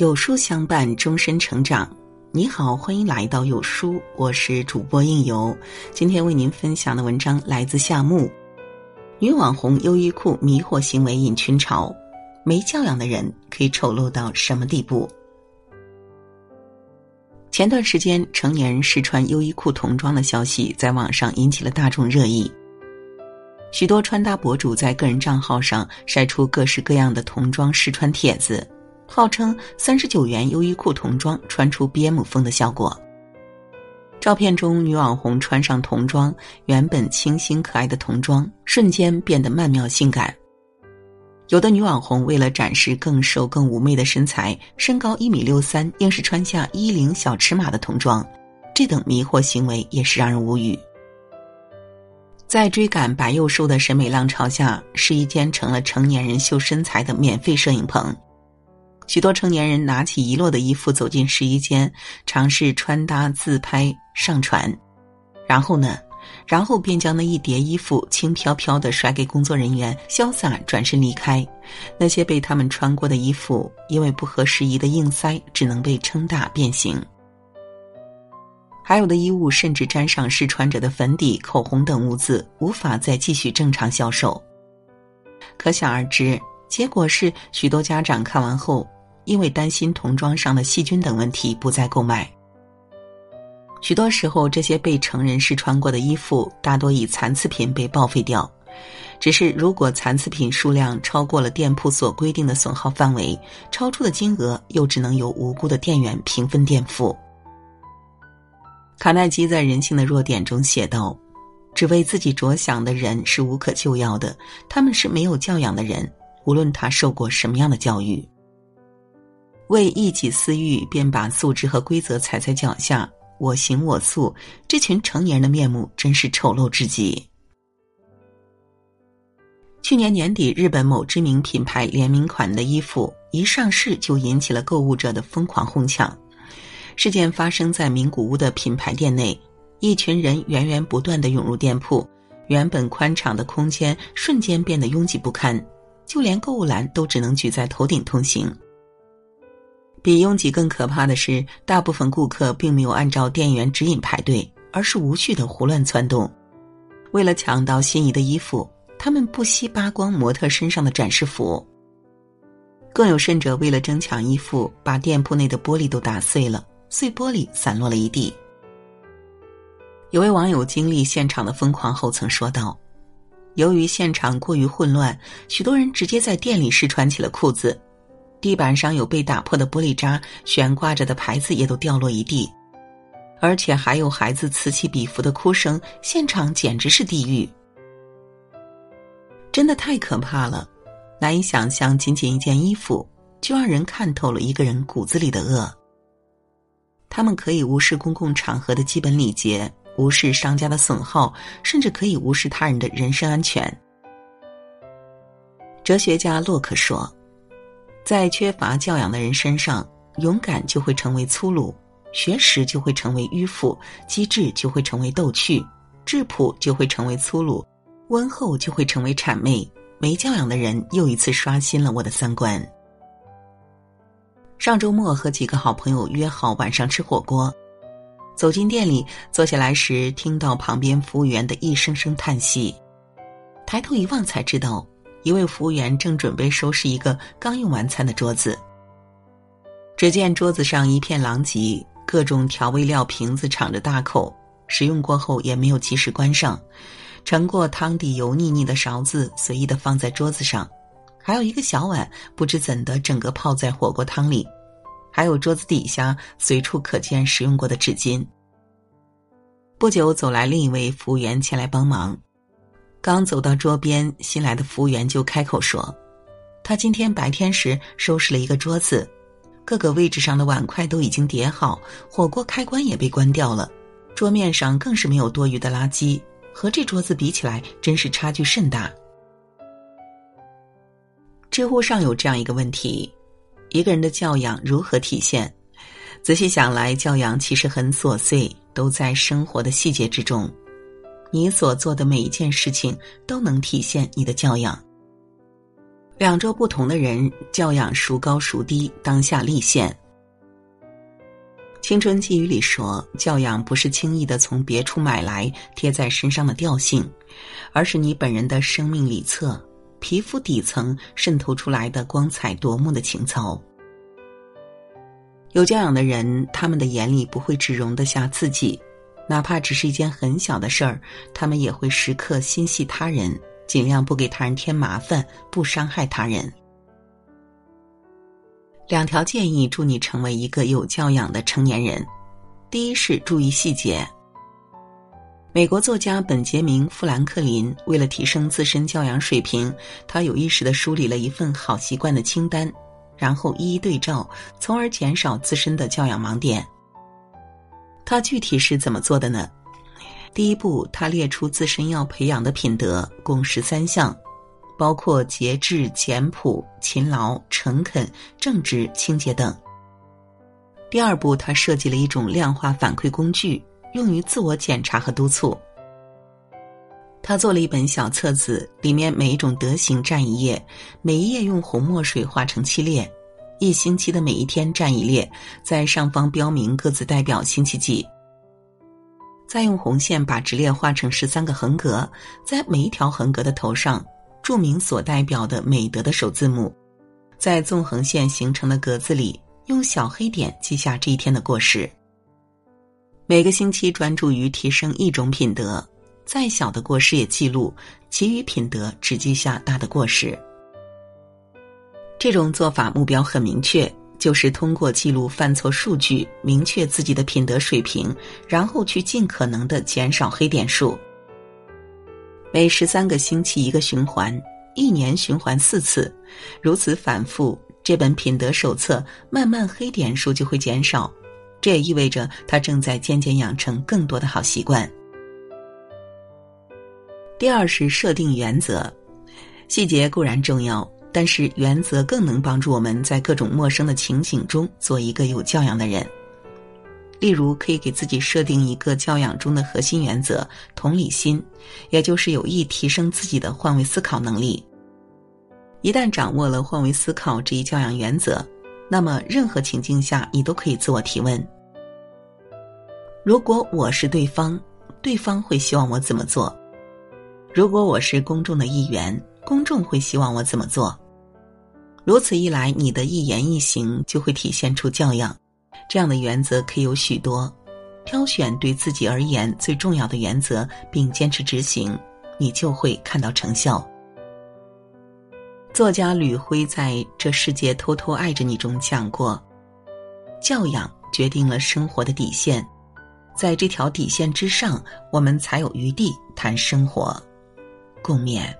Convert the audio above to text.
有书相伴，终身成长。你好，欢迎来到有书，我是主播应由。今天为您分享的文章来自夏木。女网红优衣库迷惑行为引群嘲，没教养的人可以丑陋到什么地步？前段时间，成年人试穿优衣库童装的消息在网上引起了大众热议。许多穿搭博主在个人账号上晒出各式各样的童装试穿帖子。号称三十九元优衣库童装穿出 BM 风的效果。照片中，女网红穿上童装，原本清新可爱的童装瞬间变得曼妙性感。有的女网红为了展示更瘦更妩媚的身材，身高一米六三，硬是穿下一零小尺码的童装，这等迷惑行为也是让人无语。在追赶白幼瘦的审美浪潮下，试衣间成了成年人秀身材的免费摄影棚。许多成年人拿起遗落的衣服走进试衣间，尝试穿搭、自拍、上传，然后呢，然后便将那一叠衣服轻飘飘的甩给工作人员，潇洒转身离开。那些被他们穿过的衣服，因为不合时宜的硬塞，只能被撑大变形。还有的衣物甚至沾上试穿者的粉底、口红等污渍，无法再继续正常销售。可想而知，结果是许多家长看完后。因为担心童装上的细菌等问题，不再购买。许多时候，这些被成人试穿过的衣服，大多以残次品被报废掉。只是如果残次品数量超过了店铺所规定的损耗范围，超出的金额又只能由无辜的店员平分垫付。卡耐基在《人性的弱点》中写道：“只为自己着想的人是无可救药的，他们是没有教养的人，无论他受过什么样的教育。”为一己私欲，便把素质和规则踩在脚下，我行我素。这群成年人的面目真是丑陋至极。去年年底，日本某知名品牌联名款的衣服一上市，就引起了购物者的疯狂哄抢。事件发生在名古屋的品牌店内，一群人源源不断的涌入店铺，原本宽敞的空间瞬间变得拥挤不堪，就连购物篮都只能举在头顶通行。比拥挤更可怕的是，大部分顾客并没有按照店员指引排队，而是无序的胡乱窜动。为了抢到心仪的衣服，他们不惜扒光模特身上的展示服。更有甚者，为了争抢衣服，把店铺内的玻璃都打碎了，碎玻璃散落了一地。有位网友经历现场的疯狂后曾说道：“由于现场过于混乱，许多人直接在店里试穿起了裤子。”地板上有被打破的玻璃渣，悬挂着的牌子也都掉落一地，而且还有孩子此起彼伏的哭声，现场简直是地狱，真的太可怕了，难以想象，仅仅一件衣服就让人看透了一个人骨子里的恶。他们可以无视公共场合的基本礼节，无视商家的损耗，甚至可以无视他人的人身安全。哲学家洛克说。在缺乏教养的人身上，勇敢就会成为粗鲁，学识就会成为迂腐，机智就会成为逗趣，质朴就会成为粗鲁，温厚就会成为谄媚。没教养的人又一次刷新了我的三观。上周末和几个好朋友约好晚上吃火锅，走进店里坐下来时，听到旁边服务员的一声声叹息，抬头一望才知道。一位服务员正准备收拾一个刚用完餐的桌子，只见桌子上一片狼藉，各种调味料瓶子敞着大口，使用过后也没有及时关上，盛过汤底油腻腻的勺子随意的放在桌子上，还有一个小碗不知怎的整个泡在火锅汤里，还有桌子底下随处可见使用过的纸巾。不久走来另一位服务员前来帮忙。刚走到桌边，新来的服务员就开口说：“他今天白天时收拾了一个桌子，各个位置上的碗筷都已经叠好，火锅开关也被关掉了，桌面上更是没有多余的垃圾。和这桌子比起来，真是差距甚大。”知乎上有这样一个问题：一个人的教养如何体现？仔细想来，教养其实很琐碎，都在生活的细节之中。你所做的每一件事情都能体现你的教养。两周不同的人，教养孰高孰低，当下立现。青春寄语里说，教养不是轻易的从别处买来贴在身上的调性，而是你本人的生命里侧、皮肤底层渗透出来的光彩夺目的情操。有教养的人，他们的眼里不会只容得下自己，哪怕只是一件很小的事儿，他们也会时刻心系他人。尽量不给他人添麻烦，不伤害他人。两条建议助你成为一个有教养的成年人。第一是注意细节。美国作家本杰明·富兰克林为了提升自身教养水平，他有意识的梳理了一份好习惯的清单，然后一一对照，从而减少自身的教养盲点。他具体是怎么做的呢？第一步，他列出自身要培养的品德，共十三项，包括节制、简朴、勤劳、诚恳、正直、清洁等。第二步，他设计了一种量化反馈工具，用于自我检查和督促。他做了一本小册子，里面每一种德行占一页，每一页用红墨水画成七列，一星期的每一天占一列，在上方标明各自代表星期几。再用红线把直列画成十三个横格，在每一条横格的头上注明所代表的美德的首字母，在纵横线形成的格子里用小黑点记下这一天的过失。每个星期专注于提升一种品德，再小的过失也记录，其余品德只记下大的过失。这种做法目标很明确。就是通过记录犯错数据，明确自己的品德水平，然后去尽可能的减少黑点数。每十三个星期一个循环，一年循环四次，如此反复，这本品德手册慢慢黑点数就会减少。这也意味着他正在渐渐养成更多的好习惯。第二是设定原则，细节固然重要。但是原则更能帮助我们在各种陌生的情景中做一个有教养的人。例如，可以给自己设定一个教养中的核心原则——同理心，也就是有意提升自己的换位思考能力。一旦掌握了换位思考这一教养原则，那么任何情境下你都可以自我提问：如果我是对方，对方会希望我怎么做？如果我是公众的一员？公众会希望我怎么做？如此一来，你的一言一行就会体现出教养。这样的原则可以有许多，挑选对自己而言最重要的原则，并坚持执行，你就会看到成效。作家吕辉在这世界偷偷爱着你中讲过：教养决定了生活的底线，在这条底线之上，我们才有余地谈生活。共勉。